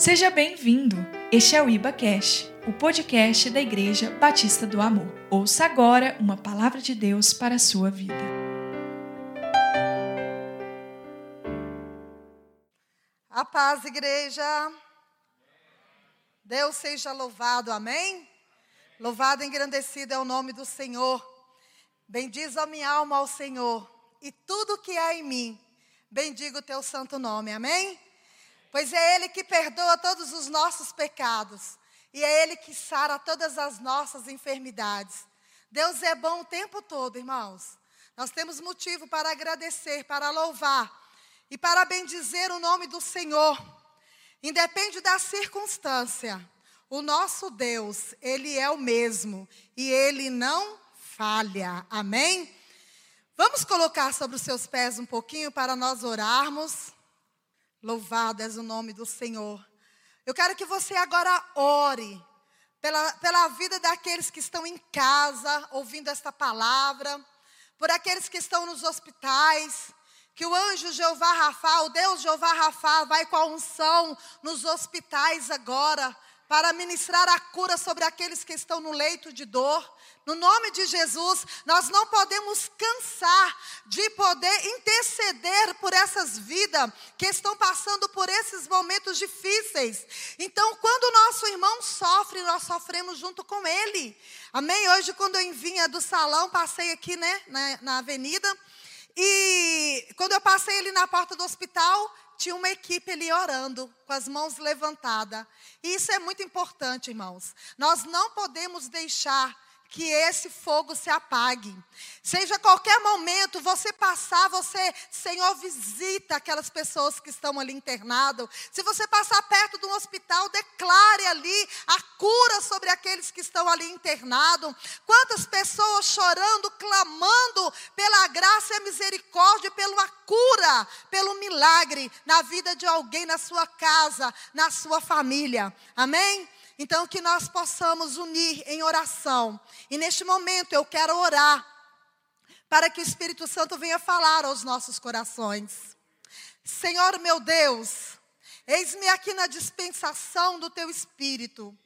Seja bem-vindo. Este é o Iba Cash, o podcast da Igreja Batista do Amor. Ouça agora uma palavra de Deus para a sua vida. A paz, igreja. Deus seja louvado, amém? Louvado e engrandecido é o nome do Senhor. Bendiz a minha alma ao Senhor e tudo que há em mim. Bendiga o teu santo nome, amém? Pois é Ele que perdoa todos os nossos pecados. E é Ele que sara todas as nossas enfermidades. Deus é bom o tempo todo, irmãos. Nós temos motivo para agradecer, para louvar e para bendizer o nome do Senhor. Independe da circunstância, o nosso Deus, Ele é o mesmo e Ele não falha. Amém? Vamos colocar sobre os seus pés um pouquinho para nós orarmos. Louvado és o nome do Senhor. Eu quero que você agora ore pela, pela vida daqueles que estão em casa ouvindo esta palavra, por aqueles que estão nos hospitais, que o anjo Jeová Rafa, o Deus Jeová Rafa, vai com a unção nos hospitais agora, para ministrar a cura sobre aqueles que estão no leito de dor. No nome de Jesus, nós não podemos cansar de poder interceder por essas vidas que estão passando por esses momentos difíceis. Então, quando o nosso irmão sofre, nós sofremos junto com ele. Amém? Hoje, quando eu vinha do salão, passei aqui, né, na, na avenida. E quando eu passei ali na porta do hospital, tinha uma equipe ali orando, com as mãos levantadas. E isso é muito importante, irmãos. Nós não podemos deixar que esse fogo se apague. Seja qualquer momento você passar, você, Senhor, visita aquelas pessoas que estão ali internadas. Se você passar perto de um hospital, declare ali a cura sobre aqueles que estão ali internados. Quantas pessoas chorando, clamando pela graça e misericórdia, pela cura, pelo milagre na vida de alguém, na sua casa, na sua família. Amém? Então, que nós possamos unir em oração. E neste momento eu quero orar para que o Espírito Santo venha falar aos nossos corações. Senhor meu Deus, eis-me aqui na dispensação do teu Espírito.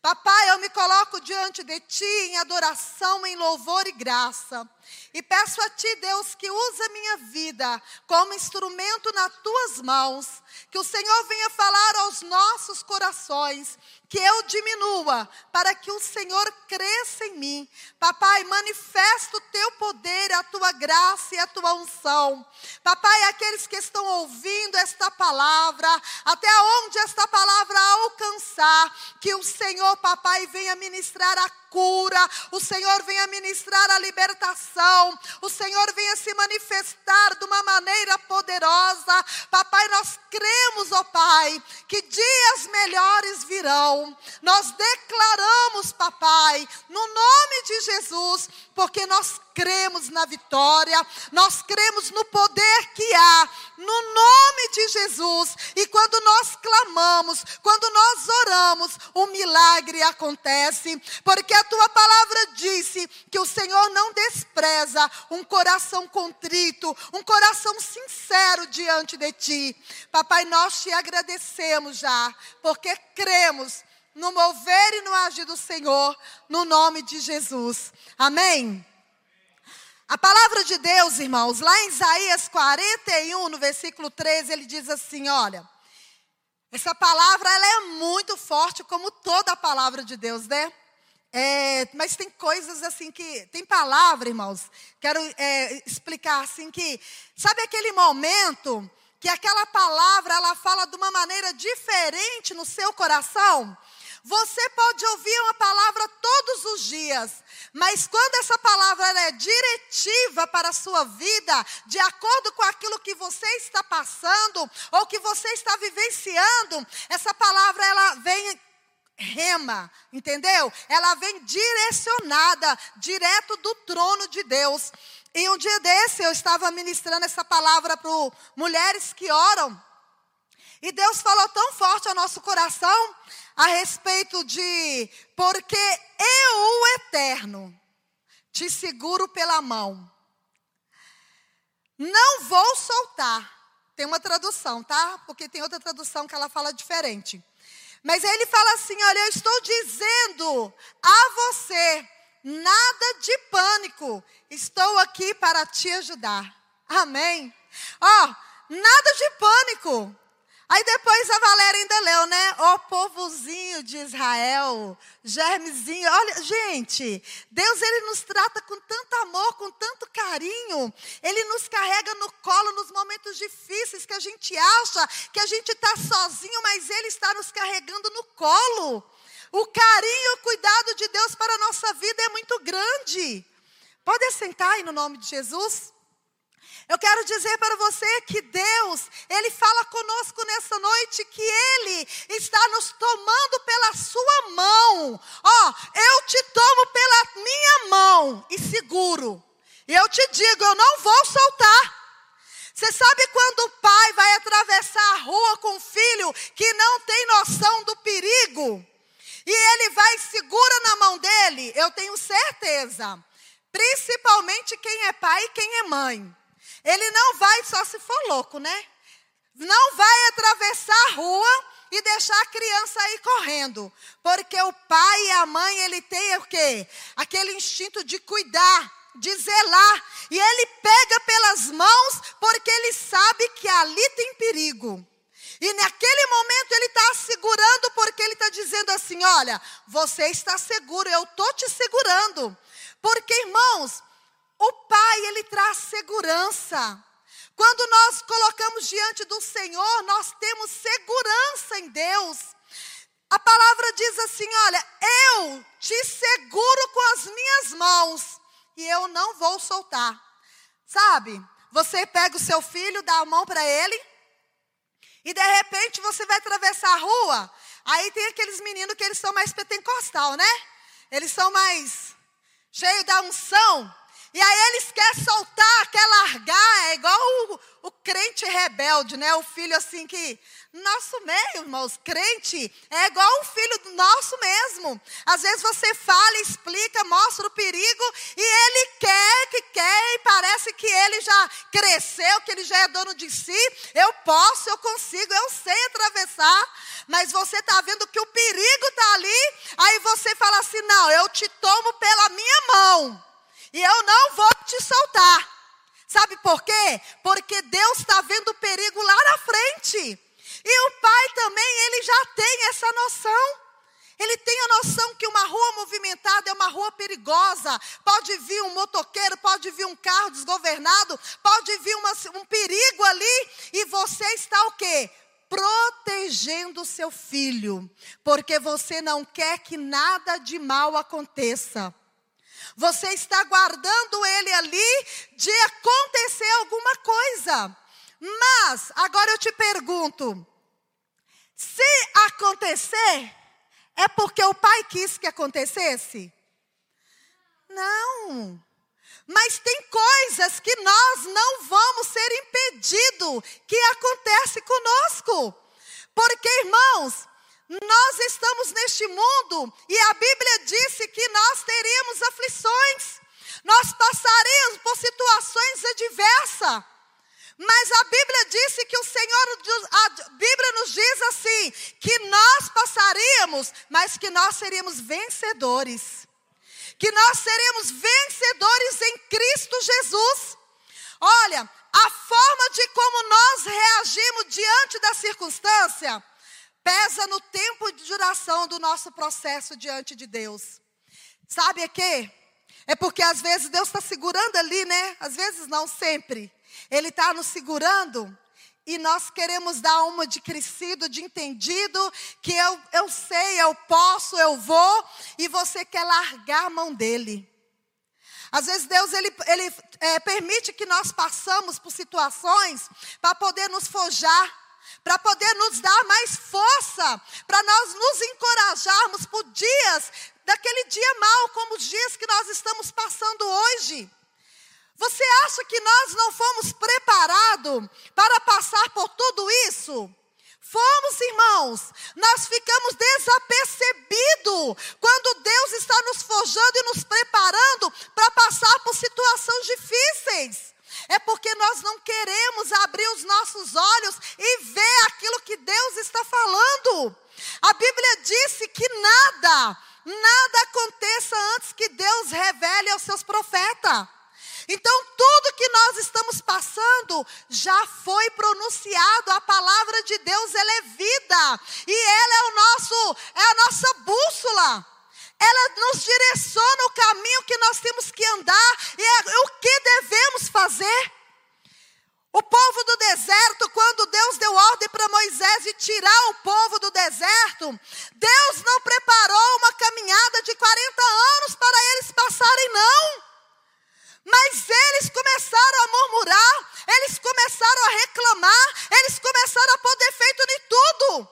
Papai, eu me coloco diante de ti em adoração, em louvor e graça. E peço a ti, Deus, que use a minha vida como instrumento nas tuas mãos. Que o Senhor venha falar aos nossos corações. Que eu diminua, para que o Senhor cresça em mim. Papai, manifesta o teu poder, a tua graça e a tua unção. Papai, aqueles que estão ouvindo esta palavra, até onde esta palavra alcançar, que o Senhor, papai, venha ministrar a cura, o Senhor venha ministrar a libertação, o Senhor venha se manifestar de uma maneira poderosa. Papai, nós cremos, ó Pai, que dias melhores virão. Nós declaramos, papai, no nome de Jesus, porque nós cremos na vitória, nós cremos no poder que há, no nome de Jesus. E quando nós clamamos, quando nós oramos, o milagre acontece, porque a tua palavra disse que o Senhor não despreza um coração contrito, um coração sincero diante de ti. Papai, nós te agradecemos já, porque cremos no mover e no agir do Senhor, no nome de Jesus. Amém. A palavra de Deus, irmãos, lá em Isaías 41, no versículo 13, ele diz assim: olha, essa palavra ela é muito forte, como toda a palavra de Deus, né? É, mas tem coisas assim que. Tem palavra, irmãos, quero é, explicar assim que. Sabe aquele momento que aquela palavra ela fala de uma maneira diferente no seu coração? Você pode ouvir uma palavra todos os dias, mas quando essa palavra é diretiva para a sua vida, de acordo com aquilo que você está passando ou que você está vivenciando, essa palavra ela vem rema, entendeu? Ela vem direcionada direto do trono de Deus. E um dia desse eu estava ministrando essa palavra para mulheres que oram. E Deus falou tão forte ao nosso coração a respeito de porque eu, o eterno, te seguro pela mão. Não vou soltar Tem uma tradução, tá? Porque tem outra tradução que ela fala diferente. Mas ele fala assim: olha, eu estou dizendo a você, nada de pânico, estou aqui para te ajudar. Amém? Ó, nada de pânico. Aí depois a Valéria ainda leu, né? Ó povozinho de Israel, germezinho. Olha, gente, Deus ele nos trata com tanto amor, com tanto carinho. Ele nos carrega no colo nos momentos difíceis que a gente acha que a gente está sozinho, mas Ele está nos carregando no colo. O carinho o cuidado de Deus para a nossa vida é muito grande. Pode sentar aí no nome de Jesus? Eu quero dizer para você que Deus, Ele fala conosco nessa noite que Ele está nos tomando pela sua mão. Ó, oh, eu te tomo pela minha mão e seguro. E eu te digo, eu não vou soltar. Você sabe quando o pai vai atravessar a rua com o filho que não tem noção do perigo? E ele vai segura na mão dele, eu tenho certeza. Principalmente quem é pai e quem é mãe. Ele não vai só se for louco, né? Não vai atravessar a rua e deixar a criança aí correndo. Porque o pai e a mãe, ele tem o quê? Aquele instinto de cuidar, de zelar. E ele pega pelas mãos porque ele sabe que ali tem perigo. E naquele momento ele está segurando porque ele está dizendo assim: olha, você está seguro, eu estou te segurando. Porque, irmãos, o Pai, ele traz segurança. Quando nós colocamos diante do Senhor, nós temos segurança em Deus. A palavra diz assim: olha, eu te seguro com as minhas mãos e eu não vou soltar. Sabe? Você pega o seu filho, dá a mão para ele, e de repente você vai atravessar a rua. Aí tem aqueles meninos que eles são mais pentecostal, né? Eles são mais cheios da unção. E aí eles querem soltar, quer largar, é igual o, o, crente rebelde, né? O filho assim que. Nosso meio, irmãos, crente é igual um filho nosso mesmo. Às vezes você fala, explica, mostra o perigo e ele quer, que quer e parece que ele já cresceu, que ele já é dono de si. Eu posso, eu consigo, eu sei atravessar. Mas você está vendo que o perigo está ali, aí você fala assim: não, eu te tomo pela minha mão. E eu não vou te soltar. Sabe por quê? Porque Deus está vendo o perigo lá na frente. E o pai também, ele já tem essa noção. Ele tem a noção que uma rua movimentada é uma rua perigosa. Pode vir um motoqueiro, pode vir um carro desgovernado, pode vir uma, um perigo ali. E você está o quê? Protegendo o seu filho. Porque você não quer que nada de mal aconteça. Você está guardando ele ali de acontecer alguma coisa. Mas, agora eu te pergunto: se acontecer, é porque o pai quis que acontecesse? Não. Mas tem coisas que nós não vamos ser impedidos que acontece conosco. Porque, irmãos, nós estamos neste mundo e a Bíblia disse que nós teríamos aflições, nós passaríamos por situações adversas. Mas a Bíblia disse que o Senhor, a Bíblia nos diz assim: que nós passaríamos, mas que nós seríamos vencedores. Que nós seremos vencedores em Cristo Jesus. Olha, a forma de como nós reagimos diante da circunstância pesa no tempo de duração do nosso processo diante de Deus. Sabe o que? É porque às vezes Deus está segurando ali, né? Às vezes não sempre. Ele está nos segurando e nós queremos dar uma de crescido, de entendido, que eu, eu sei, eu posso, eu vou, e você quer largar a mão dele. Às vezes Deus ele, ele é, permite que nós passamos por situações para poder nos forjar para poder nos dar mais força, para nós nos encorajarmos por dias, daquele dia mal, como os dias que nós estamos passando hoje. Você acha que nós não fomos preparados para passar por tudo isso? Fomos, irmãos, nós ficamos desapercebidos quando Deus está nos forjando e nos preparando para passar por situações difíceis. É porque nós não queremos abrir os nossos olhos e ver aquilo que Deus está falando. A Bíblia disse que nada, nada aconteça antes que Deus revele aos seus profetas. Então, tudo que nós estamos passando já foi pronunciado, a palavra de Deus ela é vida, e ela é o nosso, é a nossa bússola. Ela nos direciona caminho que nós temos que andar e é o que devemos fazer. O povo do deserto, quando Deus deu ordem para Moisés de tirar o povo do deserto, Deus não preparou uma caminhada de 40 anos para eles passarem, não. Mas eles começaram a murmurar, eles começaram a reclamar, eles começaram a pôr defeito em tudo.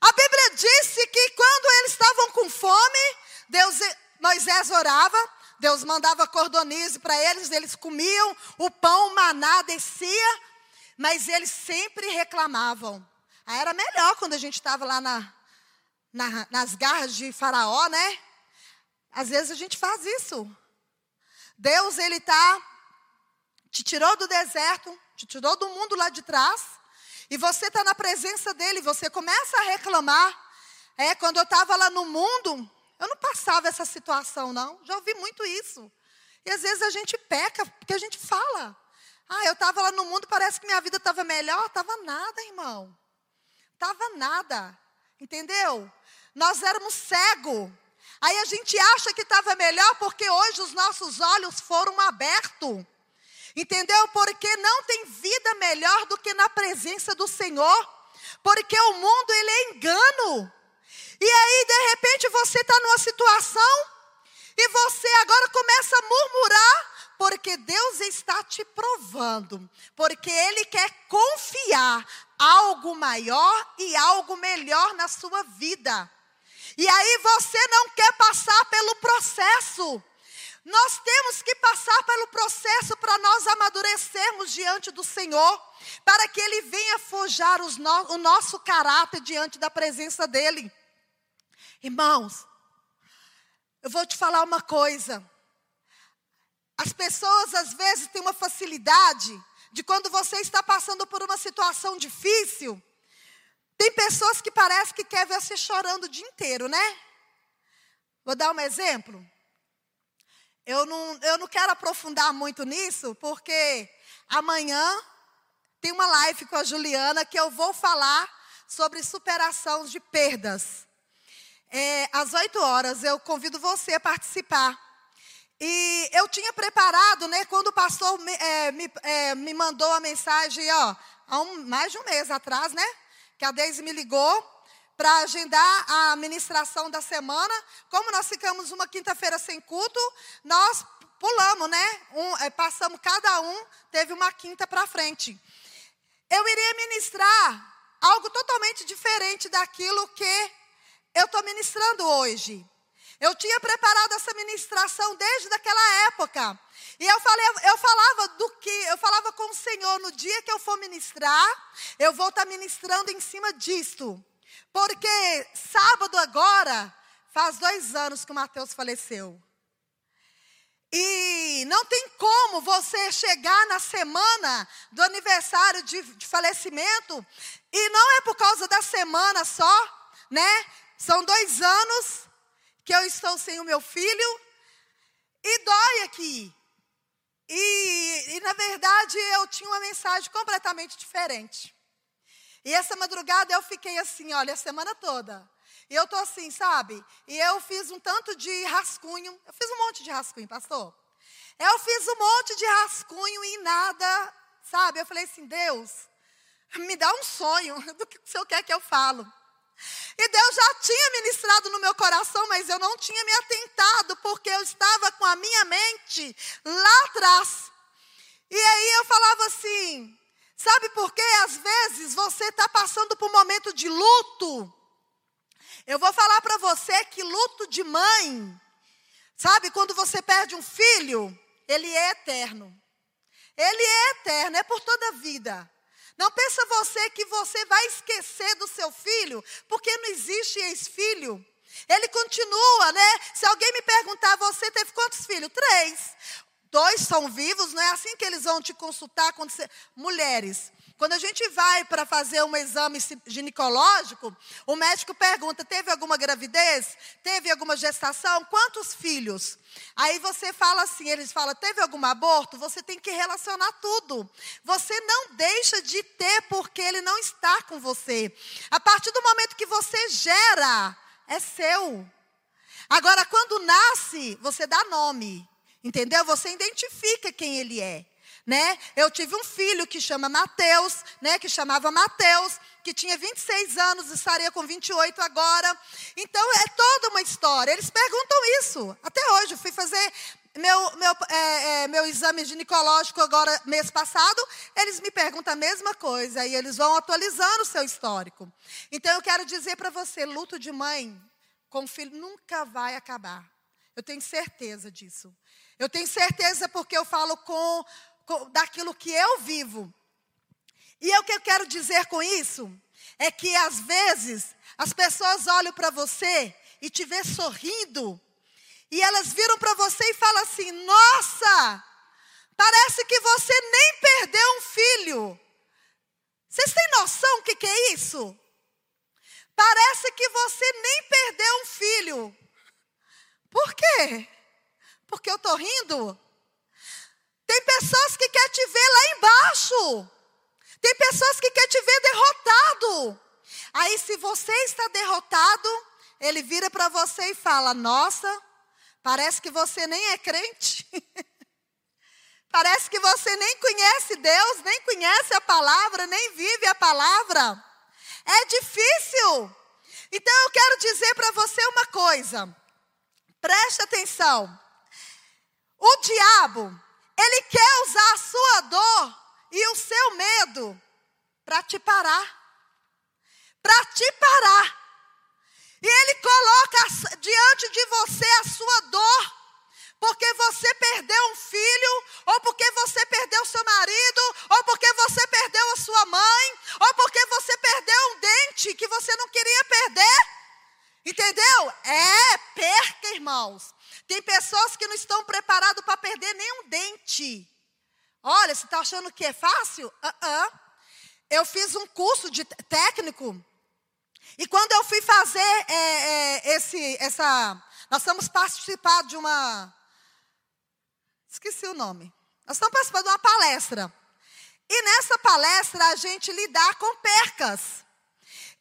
A Bíblia disse que quando eles estavam com fome, Deus, Moisés orava, Deus mandava cordonize para eles, eles comiam, o pão, o maná descia, mas eles sempre reclamavam. Aí era melhor quando a gente estava lá na, na, nas garras de Faraó, né? Às vezes a gente faz isso. Deus, Ele está, te tirou do deserto, te tirou do mundo lá de trás, e você está na presença dEle, você começa a reclamar. É, quando eu estava lá no mundo, eu não passava essa situação, não. Já ouvi muito isso. E às vezes a gente peca, porque a gente fala. Ah, eu estava lá no mundo, parece que minha vida estava melhor. Estava nada, irmão. Estava nada. Entendeu? Nós éramos cegos. Aí a gente acha que estava melhor porque hoje os nossos olhos foram abertos. Entendeu? Porque não tem vida melhor do que na presença do Senhor. Porque o mundo ele é engano. E aí de repente você está numa situação e você agora começa a murmurar porque Deus está te provando, porque Ele quer confiar algo maior e algo melhor na sua vida. E aí você não quer passar pelo processo. Nós temos que passar pelo processo para nós amadurecermos diante do Senhor, para que Ele venha forjar no, o nosso caráter diante da presença dEle. Irmãos, eu vou te falar uma coisa. As pessoas às vezes têm uma facilidade de quando você está passando por uma situação difícil, tem pessoas que parece que quer ver você chorando o dia inteiro, né? Vou dar um exemplo. Eu não, eu não quero aprofundar muito nisso, porque amanhã tem uma live com a Juliana que eu vou falar sobre superação de perdas. É, às 8 horas, eu convido você a participar. E eu tinha preparado, né, quando o pastor me, é, me, é, me mandou a mensagem, ó, há um, mais de um mês atrás, né? que a Deise me ligou para agendar a ministração da semana. Como nós ficamos uma quinta-feira sem culto, nós pulamos, né? Um, é, passamos cada um, teve uma quinta para frente. Eu iria ministrar algo totalmente diferente daquilo que eu estou ministrando hoje. Eu tinha preparado essa ministração desde aquela época. E eu, falei, eu falava do que, eu falava com o Senhor, no dia que eu for ministrar, eu vou estar ministrando em cima disto. Porque sábado agora, faz dois anos que o Mateus faleceu. E não tem como você chegar na semana do aniversário de, de, falecimento, e não é por causa da semana só, né? São dois anos que eu estou sem o meu filho, e dói aqui. E, e, na verdade eu tinha uma mensagem completamente diferente. E essa madrugada eu fiquei assim, olha, a semana toda. E eu tô assim, sabe? E eu fiz um tanto de rascunho. Eu fiz um monte de rascunho, pastor. Eu fiz um monte de rascunho e nada, sabe? Eu falei assim, Deus, me dá um sonho do que o Senhor quer que eu falo. E Deus já tinha ministrado no meu coração, mas eu não tinha me atentado, porque eu estava com a minha mente lá atrás. E aí eu falava assim: sabe por quê? Às vezes você está passando por um momento de luto. Eu vou falar para você que luto de mãe, sabe, quando você perde um filho, ele é eterno. Ele é eterno, é por toda a vida. Não pensa você que você vai esquecer do seu filho, porque não existe ex-filho. Ele continua, né? Se alguém me perguntar, você teve quantos filhos? Três. Dois são vivos, não é assim que eles vão te consultar quando você... mulheres. Quando a gente vai para fazer um exame ginecológico, o médico pergunta: teve alguma gravidez? Teve alguma gestação? Quantos filhos? Aí você fala assim, eles falam: teve algum aborto? Você tem que relacionar tudo. Você não deixa de ter porque ele não está com você. A partir do momento que você gera, é seu. Agora, quando nasce, você dá nome. Entendeu? Você identifica quem ele é né? Eu tive um filho que chama Mateus, né? Que chamava Mateus, que tinha 26 anos, estaria com 28 agora. Então é toda uma história. Eles perguntam isso. Até hoje, eu fui fazer meu, meu, é, é, meu exame ginecológico agora, mês passado, eles me perguntam a mesma coisa e eles vão atualizando o seu histórico. Então eu quero dizer para você, luto de mãe com filho nunca vai acabar. Eu tenho certeza disso. Eu tenho certeza porque eu falo com daquilo que eu vivo. E o que eu quero dizer com isso é que às vezes as pessoas olham para você e te vê sorrindo, e elas viram para você e falam assim: "Nossa, parece que você nem perdeu um filho". Vocês têm noção o que, que é isso? Parece que você nem perdeu um filho. Por quê? Porque eu estou rindo? Tem pessoas que querem te ver lá embaixo. Tem pessoas que querem te ver derrotado. Aí, se você está derrotado, ele vira para você e fala: Nossa, parece que você nem é crente. parece que você nem conhece Deus, nem conhece a palavra, nem vive a palavra. É difícil. Então, eu quero dizer para você uma coisa. Preste atenção. O diabo, ele quer usar a sua dor e o seu medo para te parar. Para te parar. E ele coloca diante de você a sua dor, porque você perdeu um filho, ou porque você perdeu seu marido, ou porque você perdeu a sua mãe, ou porque você perdeu um dente que você não queria perder. Entendeu? É perca, irmãos. Tem pessoas que não estão preparadas para perder nenhum dente. Olha, você está achando que é fácil? Uh -uh. Eu fiz um curso de técnico. E quando eu fui fazer é, é, esse, essa. Nós estamos participando de uma. Esqueci o nome. Nós estamos participando de uma palestra. E nessa palestra a gente lidar com percas.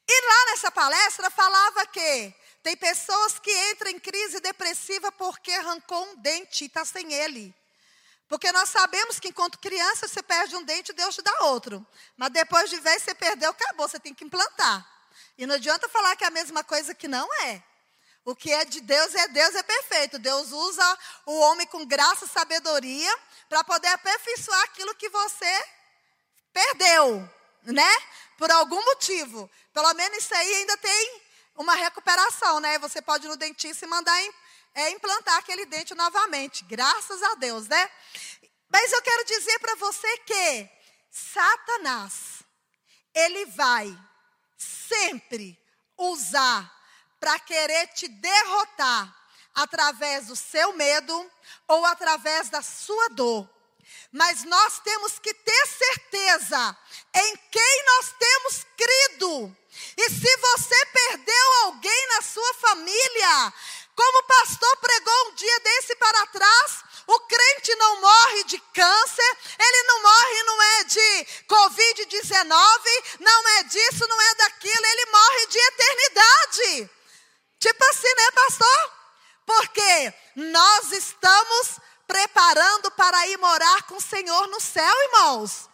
E lá nessa palestra falava que tem pessoas que entram em crise depressiva porque arrancou um dente e está sem ele. Porque nós sabemos que enquanto criança você perde um dente, Deus te dá outro. Mas depois de vez você perdeu, acabou, você tem que implantar. E não adianta falar que é a mesma coisa que não é. O que é de Deus é Deus, é perfeito. Deus usa o homem com graça e sabedoria para poder aperfeiçoar aquilo que você perdeu, né? Por algum motivo. Pelo menos isso aí ainda tem uma recuperação, né? Você pode ir no dentista e mandar é, implantar aquele dente novamente. Graças a Deus, né? Mas eu quero dizer para você que Satanás, ele vai sempre usar para querer te derrotar através do seu medo ou através da sua dor. Mas nós temos que ter certeza em quem nós temos crido. E se você perdeu alguém na sua família, como o pastor pregou um dia desse para trás, o crente não morre de câncer, ele não morre, não é de Covid-19, não é disso, não é daquilo, ele morre de eternidade. Tipo assim, né, pastor? Porque nós estamos preparando para ir morar com o Senhor no céu, irmãos.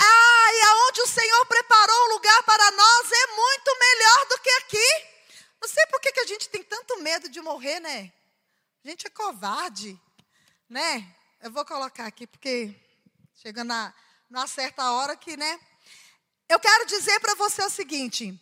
Ah, e aonde o Senhor preparou um lugar para nós é muito melhor do que aqui. Não sei por que, a gente tem tanto medo de morrer, né? A gente é covarde, né? Eu vou colocar aqui porque chega na, numa certa hora que, né? Eu quero dizer para você o seguinte.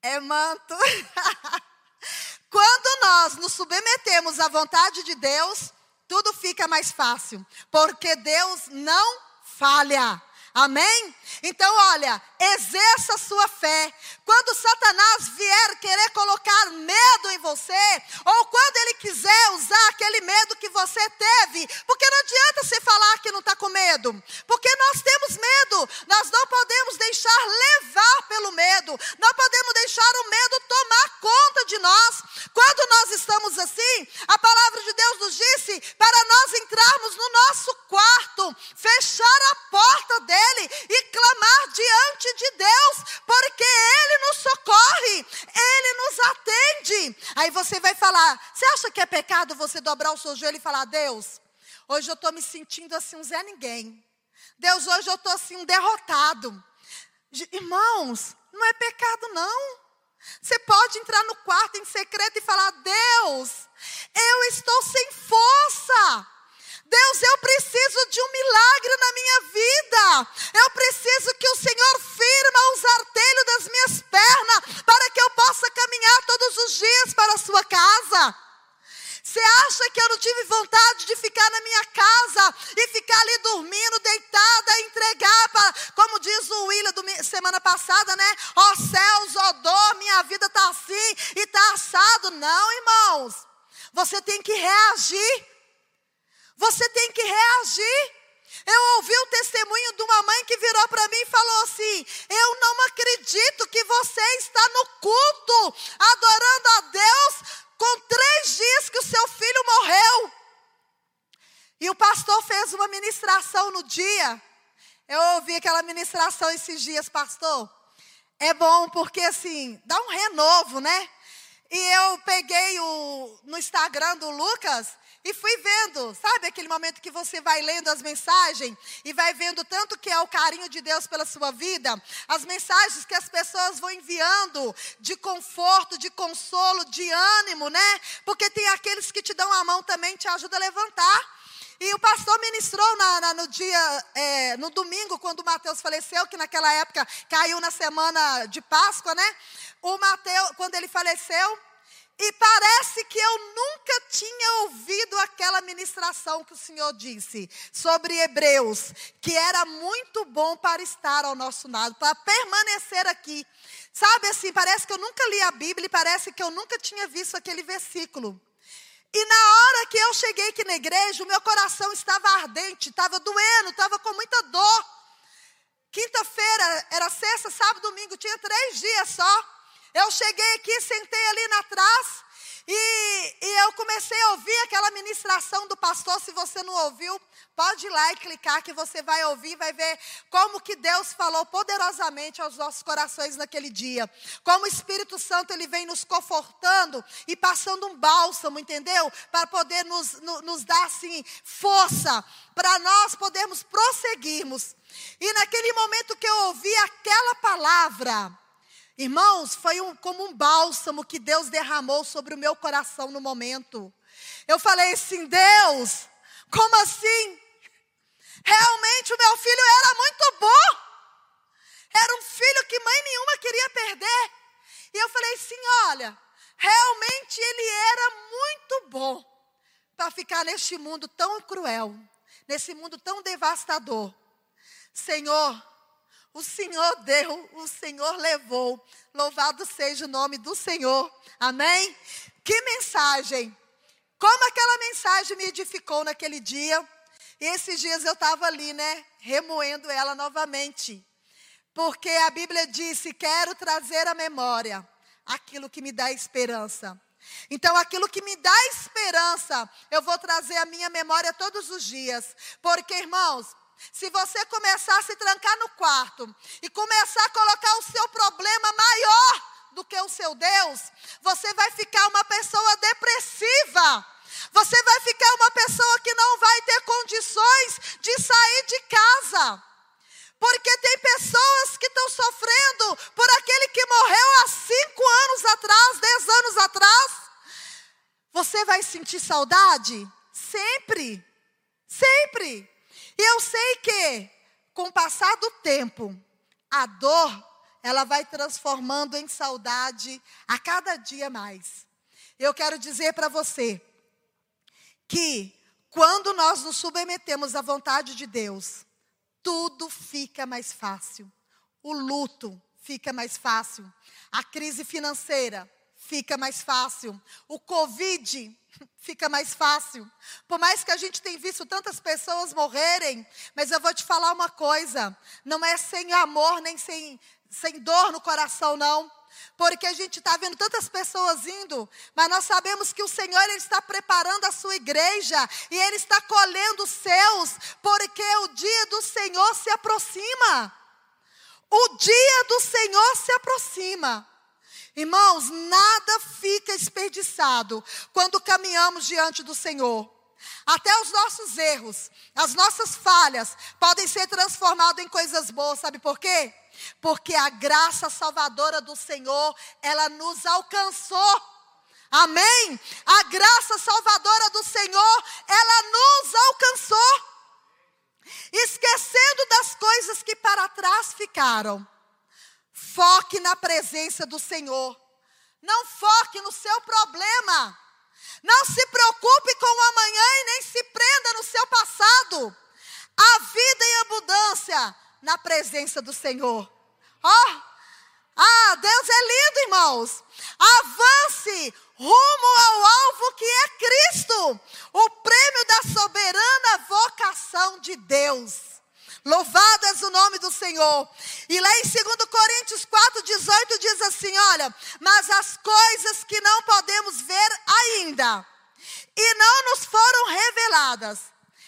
É manto. Quando nós nos submetemos à vontade de Deus, tudo fica mais fácil, porque Deus não falha. Amém? Então, olha, exerça a sua fé. Quando Satanás vier querer colocar medo em você, ou quando ele quiser usar aquele medo que você teve, porque não adianta você falar que não está com medo, porque nós temos medo, nós não podemos deixar levar pelo medo, não podemos deixar o medo tomar conta de nós. Quando nós estamos assim, a palavra de Deus nos disse para nós entrarmos no nosso quarto, fechar a porta dele e clamar de Deus, porque ele nos socorre, ele nos atende. Aí você vai falar: você acha que é pecado você dobrar o seu joelho e falar, Deus, hoje eu estou me sentindo assim um Zé Ninguém. Deus, hoje eu estou assim um derrotado. Irmãos, não é pecado não. Você pode entrar no quarto em secreto e falar: Deus, eu estou sem força. Deus, eu preciso de um milagre na minha vida. Eu preciso que o Senhor firma os artelhos das minhas pernas para que eu possa caminhar todos os dias para a sua casa. Você acha que eu não tive vontade de ficar na minha casa e ficar ali dormindo, deitada, entregar para, como diz o William do, semana passada, né? Ó oh, céus, ó oh, dor, minha vida está assim e está assado. Não, irmãos. Você tem que reagir. Você tem que reagir. Eu ouvi o testemunho de uma mãe que virou para mim e falou assim: Eu não acredito que você está no culto, adorando a Deus, com três dias que o seu filho morreu. E o pastor fez uma ministração no dia. Eu ouvi aquela ministração esses dias, pastor. É bom porque assim, dá um renovo, né? E eu peguei o, no Instagram do Lucas e fui vendo, sabe aquele momento que você vai lendo as mensagens e vai vendo tanto que é o carinho de Deus pela sua vida, as mensagens que as pessoas vão enviando de conforto, de consolo, de ânimo, né? Porque tem aqueles que te dão a mão também, te ajudam a levantar. E o pastor ministrou na, na, no dia, é, no domingo, quando o Mateus faleceu, que naquela época caiu na semana de Páscoa, né? O Mateus, quando ele faleceu, e parece que eu nunca tinha ouvido aquela ministração que o Senhor disse sobre Hebreus, que era muito bom para estar ao nosso lado, para permanecer aqui. Sabe assim, parece que eu nunca li a Bíblia parece que eu nunca tinha visto aquele versículo. E na hora que eu cheguei aqui na igreja, o meu coração estava ardente, estava doendo, estava com muita dor. Quinta-feira, era sexta, sábado, domingo, tinha três dias só. Eu cheguei aqui, sentei ali na trás comecei a ouvir aquela ministração do pastor. Se você não ouviu, pode ir lá e clicar que você vai ouvir, vai ver como que Deus falou poderosamente aos nossos corações naquele dia. Como o Espírito Santo ele vem nos confortando e passando um bálsamo, entendeu? Para poder nos, nos, nos dar assim força para nós podermos prosseguirmos. E naquele momento que eu ouvi aquela palavra, Irmãos, foi um, como um bálsamo que Deus derramou sobre o meu coração no momento. Eu falei assim: Deus, como assim? Realmente o meu filho era muito bom. Era um filho que mãe nenhuma queria perder. E eu falei assim: olha, realmente ele era muito bom para ficar neste mundo tão cruel, nesse mundo tão devastador. Senhor, o Senhor deu, o Senhor levou. Louvado seja o nome do Senhor. Amém? Que mensagem! Como aquela mensagem me edificou naquele dia. E esses dias eu estava ali, né? Remoendo ela novamente. Porque a Bíblia disse: Quero trazer à memória aquilo que me dá esperança. Então, aquilo que me dá esperança, eu vou trazer à minha memória todos os dias. Porque, irmãos, se você começar a se trancar no quarto e começar a colocar o seu problema maior do que o seu Deus, você vai ficar uma pessoa depressiva. Você vai ficar uma pessoa que não vai ter condições de sair de casa. Porque tem pessoas que estão sofrendo por aquele que morreu há cinco anos atrás, dez anos atrás. Você vai sentir saudade? Sempre. Sempre. E eu sei que, com o passar do tempo, a dor, ela vai transformando em saudade a cada dia mais. Eu quero dizer para você que, quando nós nos submetemos à vontade de Deus, tudo fica mais fácil. O luto fica mais fácil. A crise financeira fica mais fácil. O Covid fica mais fácil. Por mais que a gente tenha visto tantas pessoas morrerem, mas eu vou te falar uma coisa: não é sem amor nem sem, sem dor no coração, não. Porque a gente está vendo tantas pessoas indo, mas nós sabemos que o Senhor ele está preparando a sua igreja e Ele está colhendo os seus, porque o dia do Senhor se aproxima. O dia do Senhor se aproxima. Irmãos, nada fica desperdiçado quando caminhamos diante do Senhor. Até os nossos erros, as nossas falhas podem ser transformados em coisas boas, sabe por quê? Porque a graça salvadora do Senhor, ela nos alcançou. Amém? A graça salvadora do Senhor, ela nos alcançou. Esquecendo das coisas que para trás ficaram. Foque na presença do Senhor. Não foque no seu problema. Não se preocupe com o amanhã e nem se prenda no seu passado. A vida em abundância na presença do Senhor. Ó, oh, ah, Deus é lindo, irmãos. Avance rumo ao alvo que é Cristo, o prêmio da soberana vocação de Deus. Louvado o nome do Senhor. E lá em 2 Coríntios 4, 18 diz assim: olha, mas as coisas que não podemos ver ainda e não nos foram reveladas,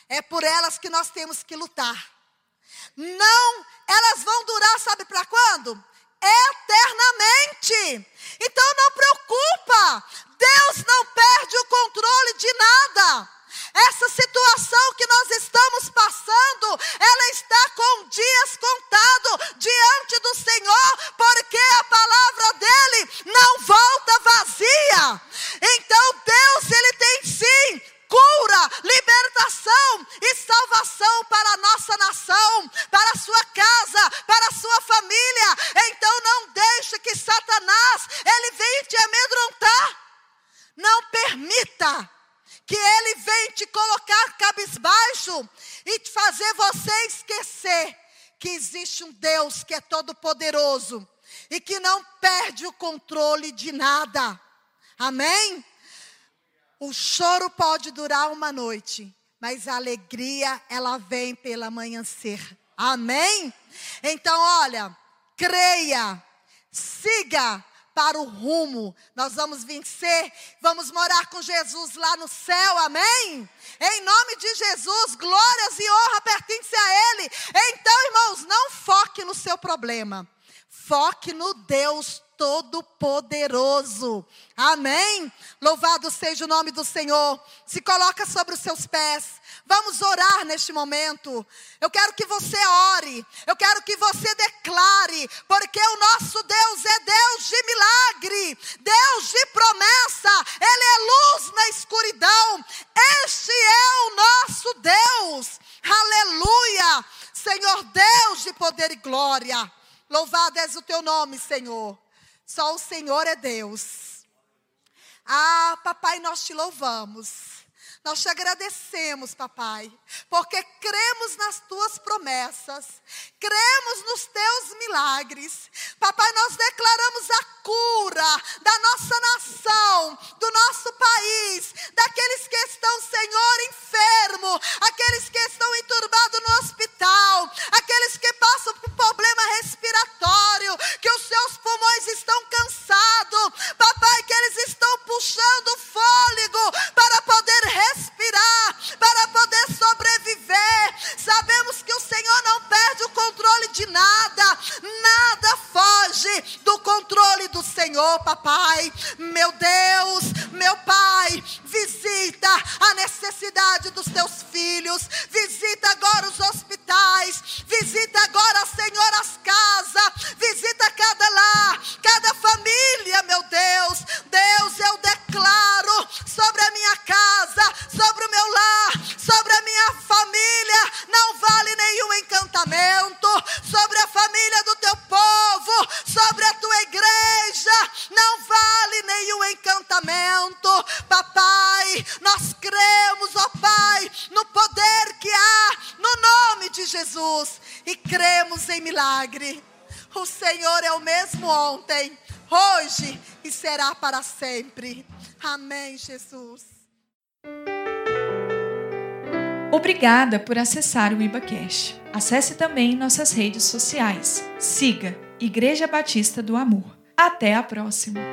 é por elas que nós temos que lutar. Não, elas vão durar, sabe para quando? Eternamente. Então não preocupa. Deus não perde o controle de nada. Essa situação que nós estamos passando, ela está com dias contados diante do Senhor, porque a palavra dele não volta vazia. Então Deus, ele tem sim cura, libertação e salvação para a nossa nação, para a sua casa, para a sua família. Então não deixe que Satanás ele venha te amedrontar. Não permita que ele vem te colocar cabisbaixo e te fazer você esquecer que existe um Deus que é todo poderoso e que não perde o controle de nada. Amém? O choro pode durar uma noite, mas a alegria ela vem pela manhã ser. Amém? Então, olha, creia, siga para o rumo. Nós vamos vencer, vamos morar com Jesus lá no céu, amém? Em nome de Jesus, glórias e honra pertence a Ele. Então, irmãos, não foque no seu problema, foque no Deus Todo-Poderoso. Amém? Louvado seja o nome do Senhor. Se coloca sobre os seus pés. Vamos orar neste momento. Eu quero que você ore. Eu quero que você declare. Porque o nosso Deus é Deus de milagre. Deus de promessa. Ele é luz na escuridão. Este é o nosso Deus. Aleluia. Senhor Deus de poder e glória. Louvado és o teu nome, Senhor. Só o Senhor é Deus. Ah, papai, nós te louvamos. Nós te agradecemos, papai, porque cremos nas tuas promessas, cremos nos teus milagres. Papai, nós declaramos a cura da nossa nação, do nosso país, daqueles que estão, Senhor, enfermo, aqueles que estão enturbados no hospital, aqueles que passam por problema respiratório, que os seus pulmões estão cansados. Papai, que eles estão puxando fôlego para poder respirar para poder sobreviver. Sabemos que o Senhor não perde o controle de nada, nada foge do controle do Senhor, papai. Meu Deus, meu Pai, visita a necessidade dos teus filhos, visita agora os hospitais, sempre. Amém, Jesus. Obrigada por acessar o IbaCast. Acesse também nossas redes sociais. Siga Igreja Batista do Amor. Até a próxima!